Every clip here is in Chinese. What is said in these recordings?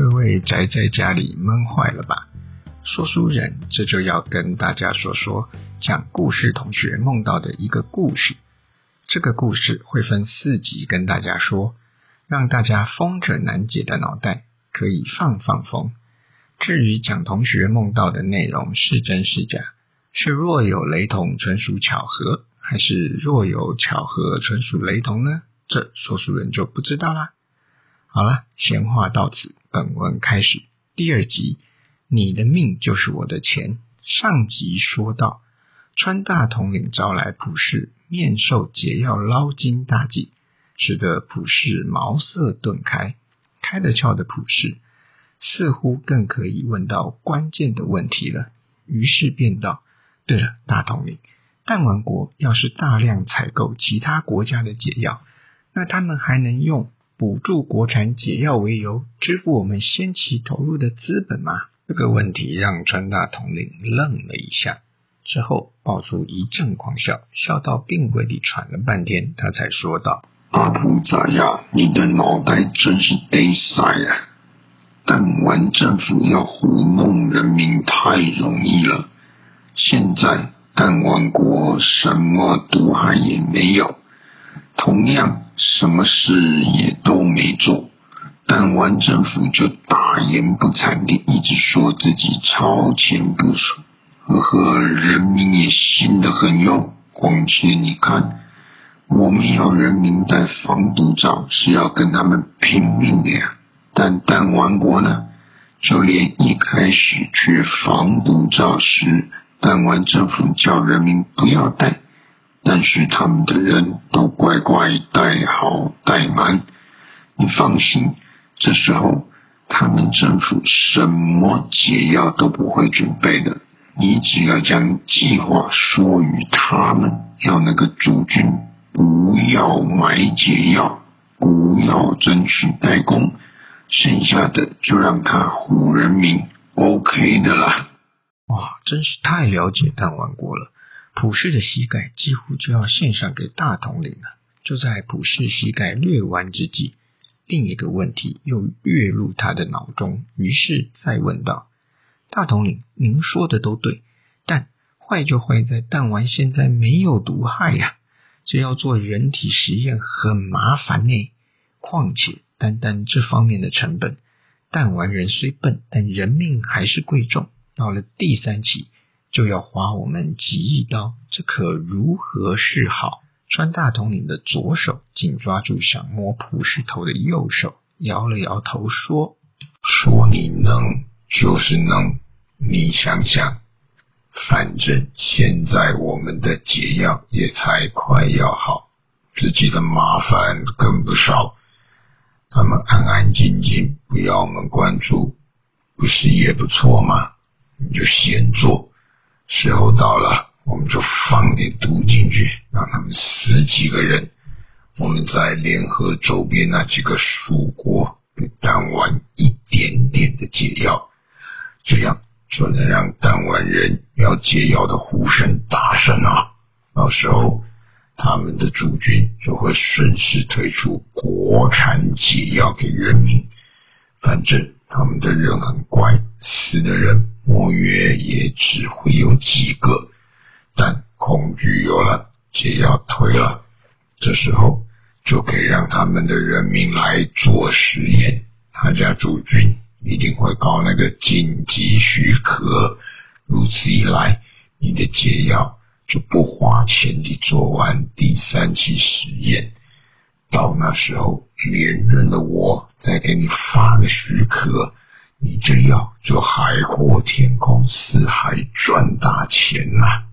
各位宅在家里闷坏了吧？说书人这就要跟大家说说讲故事同学梦到的一个故事。这个故事会分四集跟大家说，让大家风着难解的脑袋可以放放风。至于讲同学梦到的内容是真是假，是若有雷同纯属巧合，还是若有巧合纯属雷同呢？这说书人就不知道啦。好了，闲话到此，本文开始。第二集，你的命就是我的钱。上集说到，川大统领招来普世面授解药捞金大计，使得普世茅塞顿开。开了窍的普世，似乎更可以问到关键的问题了。于是便道：“对了，大统领，弹丸国要是大量采购其他国家的解药，那他们还能用？”补助国产解药为由，支付我们先期投入的资本吗？这个问题让川大统领愣了一下，之后爆出一阵狂笑，笑到病鬼里喘了半天，他才说道：“阿普扎呀，你的脑袋真是得塞啊！但完政府要糊弄人民太容易了，现在弹丸国什么毒害也没有。”同样，什么事也都没做，但完政府就大言不惭地一直说自己超前部署，呵呵，人民也信得很哟。况且你看，我们要人民戴防毒罩，是要跟他们拼命的呀。但弹丸国呢，就连一开始缺防毒罩时，弹丸政府叫人民不要戴。但是他们的人都乖乖带好带满，你放心，这时候他们政府什么解药都不会准备的，你只要将计划说与他们，要那个主君不要买解药，不要争取代工，剩下的就让他唬人民，OK 的啦。哇，真是太了解弹丸国了。普氏的膝盖几乎就要献上给大统领了。就在普氏膝盖略弯之际，另一个问题又跃入他的脑中。于是再问道：“大统领，您说的都对，但坏就坏在弹丸现在没有毒害呀，这要做人体实验很麻烦呢。况且单单这方面的成本，弹丸人虽笨，但人命还是贵重。到了第三期。”就要花我们几亿刀，这可如何是好？川大统领的左手紧抓住想摸蒲石头的右手，摇了摇头说：“说你能就是能，你想想，反正现在我们的解药也才快要好，自己的麻烦更不少。他们安安静静不要我们关注，不是也不错吗？你就先做。”时候到了，我们就放点毒进去，让他们死几个人，我们再联合周边那几个蜀国，给弹丸一点点的解药，这样就能让弹丸人要解药的呼声大声啊！到时候他们的驻军就会顺势推出国产解药给人民，反正他们的人很乖，死的人。莫约也只会有几个，但恐惧有了，解药退了，这时候就可以让他们的人民来做实验。他家驻军一定会搞那个紧急许可，如此一来，你的解药就不花钱地做完第三期实验。到那时候，连任的我再给你发个许可。你这样就海阔天空，四海赚大钱呐！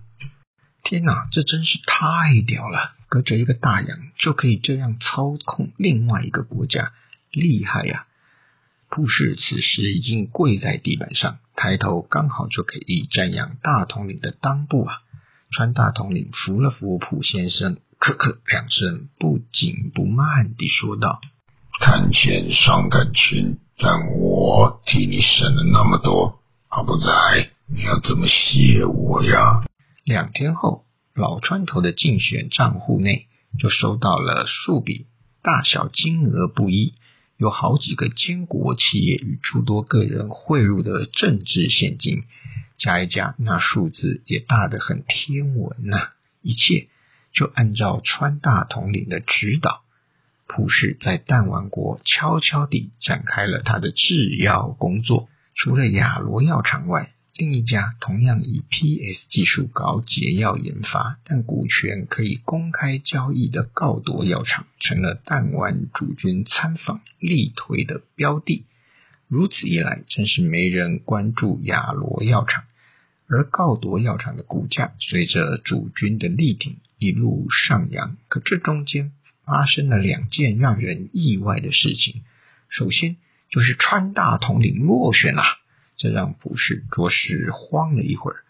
天哪，这真是太屌了！隔着一个大洋就可以这样操控另外一个国家，厉害呀！普氏此时已经跪在地板上，抬头刚好就可以瞻仰大统领的裆部啊！川大统领扶了扶普先生，咳咳两声，不紧不慢地说道：“谈钱伤感情。”但我替你省了那么多，阿不仔，你要怎么谢我呀？两天后，老川头的竞选账户内就收到了数笔，大小金额不一，有好几个监国企业与诸多个人汇入的政治现金，加一加，那数字也大得很天文呐！一切就按照川大统领的指导，普氏在弹丸国悄悄地展开了他的制药工作。除了亚罗药厂外，另一家同样以 PS 技术搞解药研发，但股权可以公开交易的告铎药厂，成了弹丸主君参访力推的标的。如此一来，真是没人关注亚罗药厂，而告铎药厂的股价随着主君的力挺一路上扬。可这中间发生了两件让人意外的事情。首先就是川大统领落选了。这让普氏着实慌了一会儿，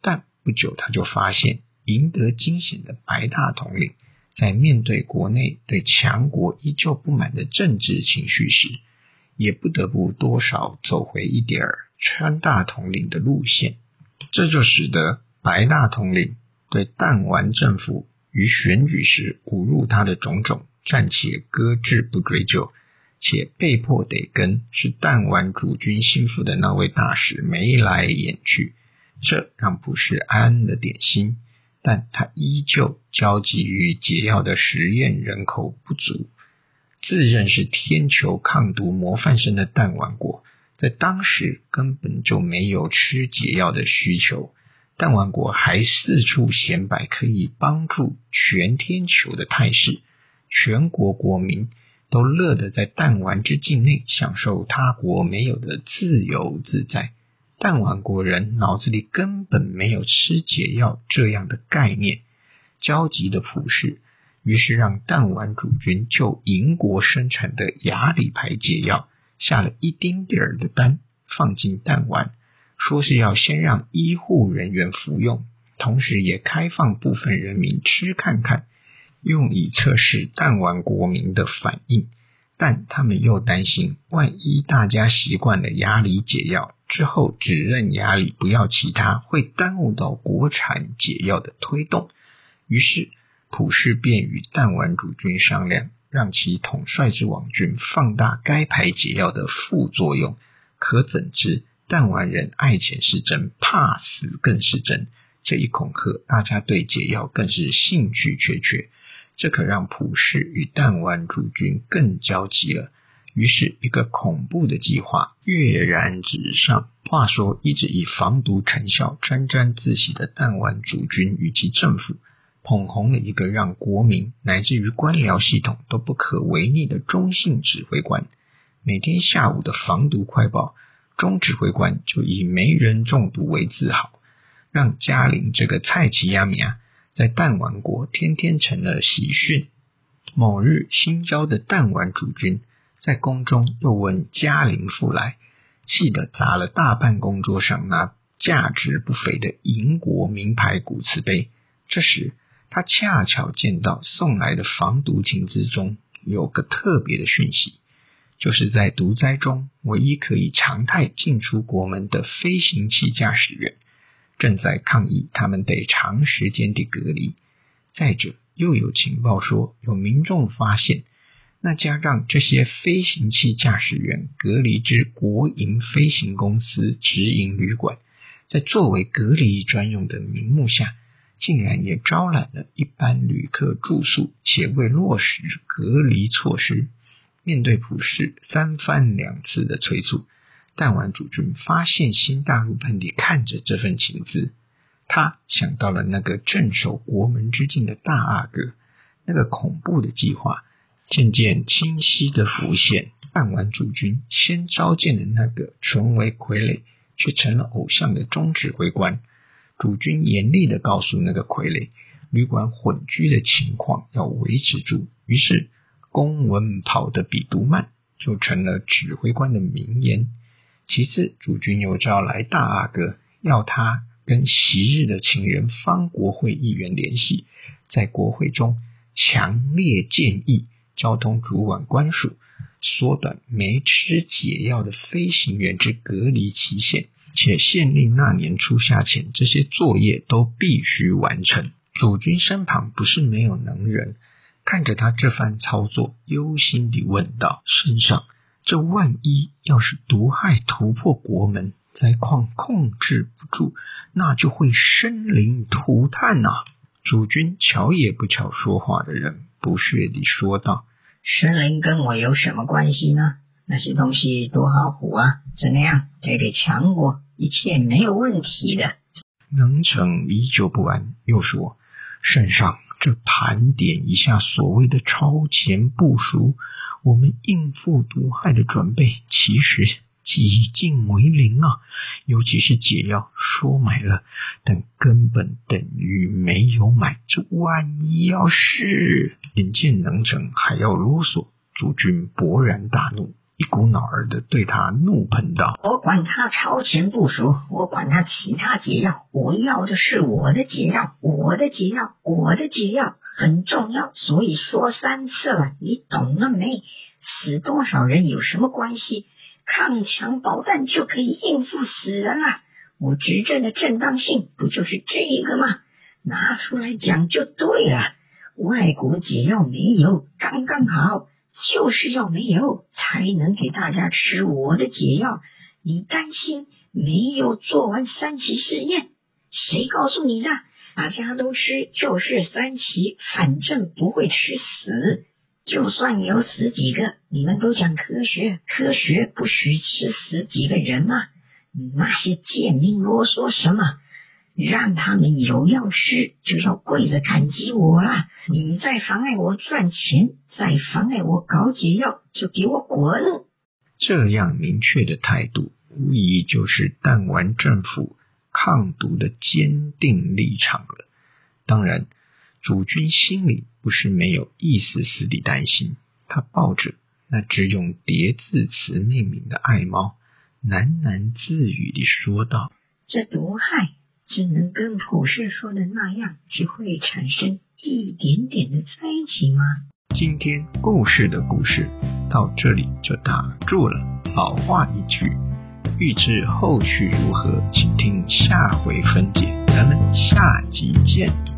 但不久他就发现，赢得惊险的白大统领，在面对国内对强国依旧不满的政治情绪时，也不得不多少走回一点川大统领的路线。这就使得白大统领对弹丸政府于选举时侮辱他的种种，暂且搁置不追究。且被迫得跟是弹丸主君心腹的那位大使眉来眼去，这让不是安了点心，但他依旧焦急于解药的实验人口不足，自认是天球抗毒模范生的弹丸国，在当时根本就没有吃解药的需求，弹丸国还四处显摆可以帮助全天球的态势，全国国民。都乐得在弹丸之境内享受他国没有的自由自在。弹丸国人脑子里根本没有吃解药这样的概念。焦急的普氏于是让弹丸主君就银国生产的雅里牌解药下了一丁点儿的单，放进弹丸，说是要先让医护人员服用，同时也开放部分人民吃看看。用以测试弹丸国民的反应，但他们又担心，万一大家习惯了牙里解药之后，只认牙里不要其他，会耽误到国产解药的推动。于是普世便与弹丸主君商量，让其统帅之网军放大该牌解药的副作用。可怎知弹丸人爱钱是真，怕死更是真。这一恐吓，大家对解药更是兴趣缺缺。这可让普氏与弹丸主君更焦急了。于是，一个恐怖的计划跃然纸上。话说，一直以防毒成效沾沾自喜的弹丸主君与其政府，捧红了一个让国民乃至于官僚系统都不可违逆的中性指挥官。每天下午的防毒快报，中指挥官就以没人中毒为自豪，让嘉陵这个菜奇亚米亚。在弹丸国，天天成了喜讯。某日，新交的弹丸主君在宫中又问嘉陵复来，气得砸了大半宫桌上那价值不菲的银国名牌古瓷杯。这时，他恰巧见到送来的防毒情资中有个特别的讯息，就是在毒灾中唯一可以常态进出国门的飞行器驾驶员。正在抗议，他们得长时间的隔离。再者，又有情报说，有民众发现那家让这些飞行器驾驶员隔离之国营飞行公司直营旅馆，在作为隔离专用的名目下，竟然也招揽了一般旅客住宿，且未落实隔离措施。面对普世三番两次的催促。弹丸主君发现新大陆盆地看着这份情资，他想到了那个镇守国门之境的大阿哥，那个恐怖的计划渐渐清晰的浮现。弹丸主君先召见的那个纯为傀儡却成了偶像的中指挥官，主君严厉的告诉那个傀儡，旅馆混居的情况要维持住。于是公文跑得比读慢，就成了指挥官的名言。其次，主君又招来大阿哥，要他跟昔日的情人方国会议员联系，在国会中强烈建议交通主管官署缩短没吃解药的飞行员之隔离期限，且限令那年初夏前这些作业都必须完成。主君身旁不是没有能人，看着他这番操作，忧心地问道：“身上？”这万一要是毒害突破国门，灾况控制不住，那就会生灵涂炭呐！主君瞧也不瞧说话的人，不屑地说道：“生灵跟我有什么关系呢？那些东西多好唬啊！怎么样，给给强国，一切没有问题的。”能成依旧不安，又说：“圣上，这盘点一下所谓的超前部署，我们应付毒害的准备，其实……”几近为零啊！尤其是解药，说买了，但根本等于没有买。这万一要是眼见能成，还要啰嗦，诸君勃然大怒，一股脑儿的对他怒喷道：“我管他超前部署，我管他其他解药，我要的是我的解药，我的解药，我的解药很重要，所以说三次了，你懂了没？死多少人有什么关系？”抗强保弹就可以应付死人了，我执政的正当性不就是这个吗？拿出来讲就对了。外国解药没有，刚刚好，就是要没有才能给大家吃我的解药。你担心没有做完三期试验？谁告诉你的？大家都吃就是三期，反正不会吃死。就算有死几个，你们都讲科学，科学不许吃死几个人吗？那些贱民啰嗦什么？让他们有药吃，就要跪着感激我啦！你再妨碍我赚钱，再妨碍我搞解药，就给我滚！这样明确的态度，无疑就是弹丸政府抗毒的坚定立场了。当然。主君心里不是没有一丝丝的担心，他抱着那只用叠字词命名的爱猫，喃喃自语地说道：“这毒害只能跟普世说的那样，只会产生一点点的灾情吗？”今天故事的故事到这里就打住了。老话一句，欲知后续如何，请听下回分解。咱们下集见。